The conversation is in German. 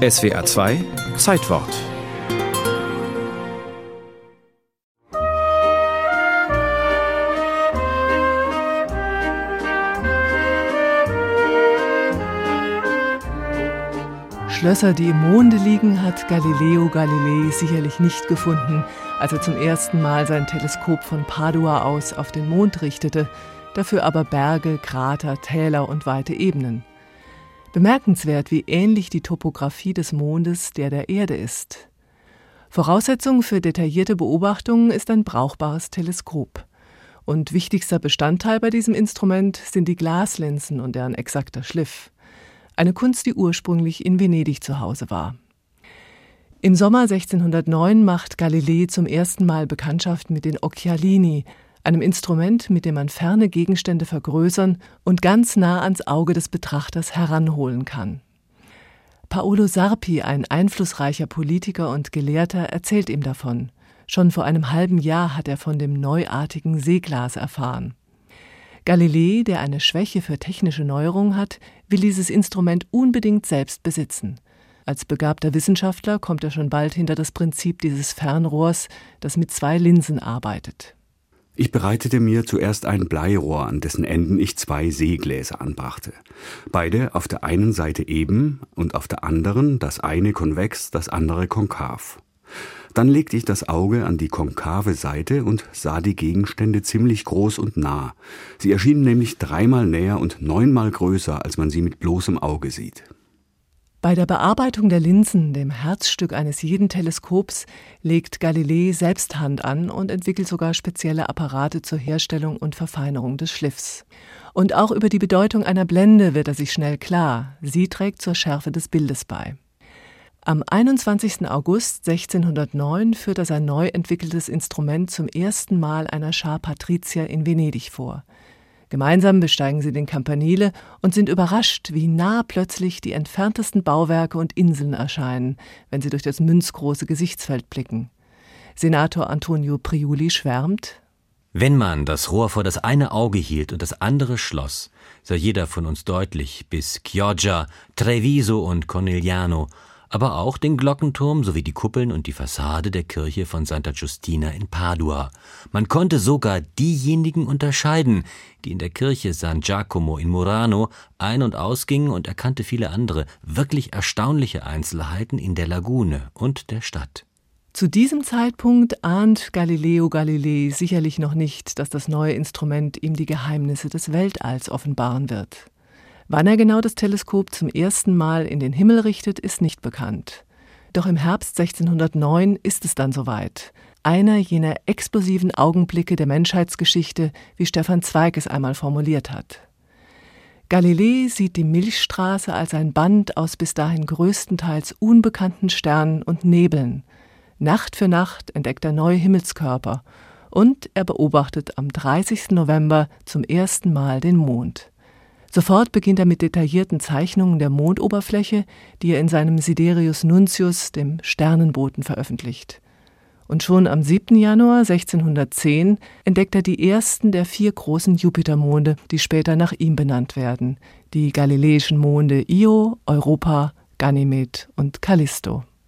SWA 2 Zeitwort Schlösser, die im Monde liegen, hat Galileo Galilei sicherlich nicht gefunden, als er zum ersten Mal sein Teleskop von Padua aus auf den Mond richtete, dafür aber Berge, Krater, Täler und weite Ebenen. Bemerkenswert, wie ähnlich die Topographie des Mondes der der Erde ist. Voraussetzung für detaillierte Beobachtungen ist ein brauchbares Teleskop. Und wichtigster Bestandteil bei diesem Instrument sind die Glaslinsen und deren exakter Schliff eine Kunst, die ursprünglich in Venedig zu Hause war. Im Sommer 1609 macht Galilei zum ersten Mal Bekanntschaft mit den Occhialini, einem Instrument, mit dem man ferne Gegenstände vergrößern und ganz nah ans Auge des Betrachters heranholen kann. Paolo Sarpi, ein einflussreicher Politiker und Gelehrter, erzählt ihm davon. Schon vor einem halben Jahr hat er von dem neuartigen Seeglas erfahren. Galilei, der eine Schwäche für technische Neuerungen hat, will dieses Instrument unbedingt selbst besitzen. Als begabter Wissenschaftler kommt er schon bald hinter das Prinzip dieses Fernrohrs, das mit zwei Linsen arbeitet. Ich bereitete mir zuerst ein Bleirohr, an dessen Enden ich zwei Seegläser anbrachte. Beide auf der einen Seite eben und auf der anderen das eine konvex, das andere konkav. Dann legte ich das Auge an die konkave Seite und sah die Gegenstände ziemlich groß und nah. Sie erschienen nämlich dreimal näher und neunmal größer, als man sie mit bloßem Auge sieht. Bei der Bearbeitung der Linsen, dem Herzstück eines jeden Teleskops, legt Galilei selbst Hand an und entwickelt sogar spezielle Apparate zur Herstellung und Verfeinerung des Schliffs. Und auch über die Bedeutung einer Blende wird er sich schnell klar. Sie trägt zur Schärfe des Bildes bei. Am 21. August 1609 führt er sein neu entwickeltes Instrument zum ersten Mal einer Schar Patrizier in Venedig vor. Gemeinsam besteigen sie den Campanile und sind überrascht, wie nah plötzlich die entferntesten Bauwerke und Inseln erscheinen, wenn sie durch das münzgroße Gesichtsfeld blicken. Senator Antonio Priuli schwärmt Wenn man das Rohr vor das eine Auge hielt und das andere schloss, sah jeder von uns deutlich bis Chioggia, Treviso und Cornigliano aber auch den Glockenturm sowie die Kuppeln und die Fassade der Kirche von Santa Giustina in Padua. Man konnte sogar diejenigen unterscheiden, die in der Kirche San Giacomo in Murano ein- und ausgingen und erkannte viele andere wirklich erstaunliche Einzelheiten in der Lagune und der Stadt. Zu diesem Zeitpunkt ahnt Galileo Galilei sicherlich noch nicht, dass das neue Instrument ihm die Geheimnisse des Weltalls offenbaren wird. Wann er genau das Teleskop zum ersten Mal in den Himmel richtet, ist nicht bekannt. Doch im Herbst 1609 ist es dann soweit. Einer jener explosiven Augenblicke der Menschheitsgeschichte, wie Stefan Zweig es einmal formuliert hat. Galilei sieht die Milchstraße als ein Band aus bis dahin größtenteils unbekannten Sternen und Nebeln. Nacht für Nacht entdeckt er neue Himmelskörper und er beobachtet am 30. November zum ersten Mal den Mond. Sofort beginnt er mit detaillierten Zeichnungen der Mondoberfläche, die er in seinem Siderius Nuntius, dem Sternenboten, veröffentlicht. Und schon am 7. Januar 1610 entdeckt er die ersten der vier großen Jupitermonde, die später nach ihm benannt werden, die galileischen Monde Io, Europa, Ganymed und Callisto.